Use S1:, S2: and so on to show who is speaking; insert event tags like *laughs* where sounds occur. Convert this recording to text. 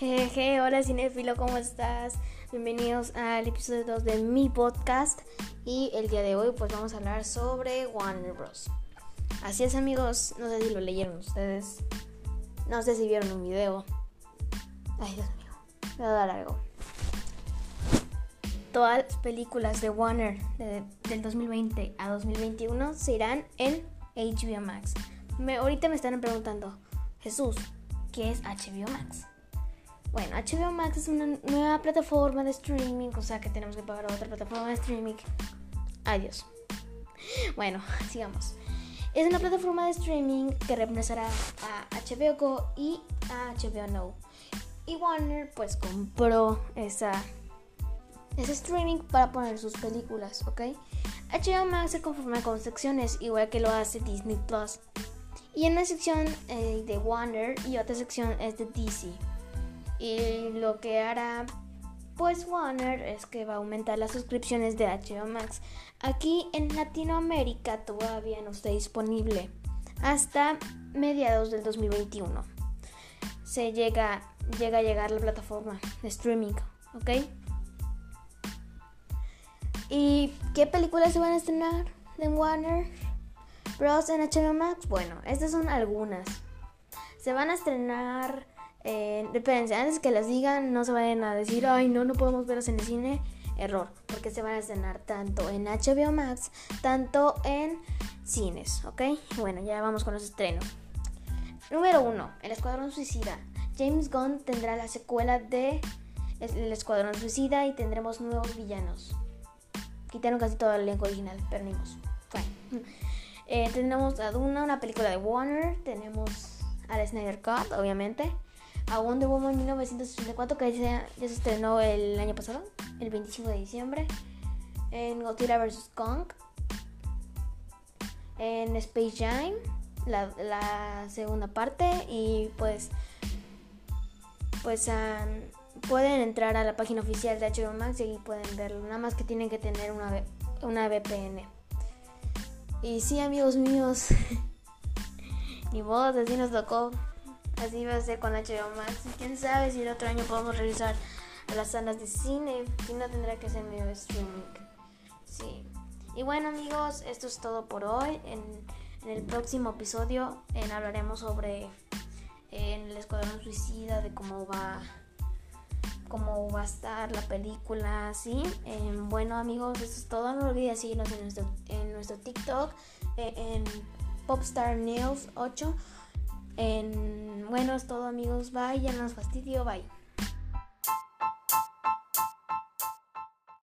S1: Jeje, hola cinefilo, ¿cómo estás? Bienvenidos al episodio 2 de mi podcast y el día de hoy pues vamos a hablar sobre Warner Bros. Así es amigos, no sé si lo leyeron ustedes, no sé si vieron un video. Ay Dios mío, va a dar algo. Todas las películas de Warner de, del 2020 a 2021 se irán en HBO Max. Me, ahorita me están preguntando, Jesús, ¿qué es HBO Max? Bueno, HBO Max es una nueva plataforma de streaming, o sea que tenemos que pagar otra plataforma de streaming. Adiós. Bueno, *laughs* sigamos. Es una plataforma de streaming que reemplazará a HBO Go y a HBO Now. Y Warner pues compró esa, ese streaming para poner sus películas, ¿ok? HBO Max se conforma con secciones, igual que lo hace Disney Plus. Y en una sección eh, de Warner y otra sección es de DC. Y lo que hará pues Warner es que va a aumentar las suscripciones de HBO Max. Aquí en Latinoamérica todavía no está disponible hasta mediados del 2021. Se llega, llega a llegar la plataforma de streaming, ¿ok? ¿Y qué películas se van a estrenar de Warner Bros. en HBO Max? Bueno, estas son algunas. Se van a estrenar eh, depende, antes que las digan, no se vayan a decir, ay, no, no podemos verlos en el cine. Error, porque se van a estrenar tanto en HBO Max, tanto en cines, ¿ok? Bueno, ya vamos con los estrenos. Número 1, El Escuadrón Suicida. James Gunn tendrá la secuela de El Escuadrón Suicida y tendremos nuevos villanos. Quitaron casi todo el elenco original, ni Bueno. *laughs* Eh, tenemos a Duna, una película de Warner. Tenemos al Snyder Cut, obviamente a Wonder Woman 1964 que ya, se estrenó el año pasado, el 25 de diciembre, en Godzilla vs. Kong, en Space Jam, la, segunda parte y pues pues pueden entrar a la página oficial de HBO Max y pueden verlo, nada más que tienen que tener una, una VPN. Y sí, amigos míos, *laughs* ni modo, así nos tocó. Así va a ser con HBO Max. Y quién sabe si el otro año podemos regresar a las salas de cine. Si no, tendrá que ser medio streaming. Sí. Y bueno, amigos, esto es todo por hoy. En, el próximo episodio en, hablaremos sobre en el Escuadrón Suicida, de cómo va cómo va a estar la película, ¿sí? bueno, amigos, esto es todo. No olviden seguirnos en nuestro, en nuestro TikTok, eh, en Popstar News 8. En, bueno, es todo amigos. Bye. Ya no nos fastidio. Bye.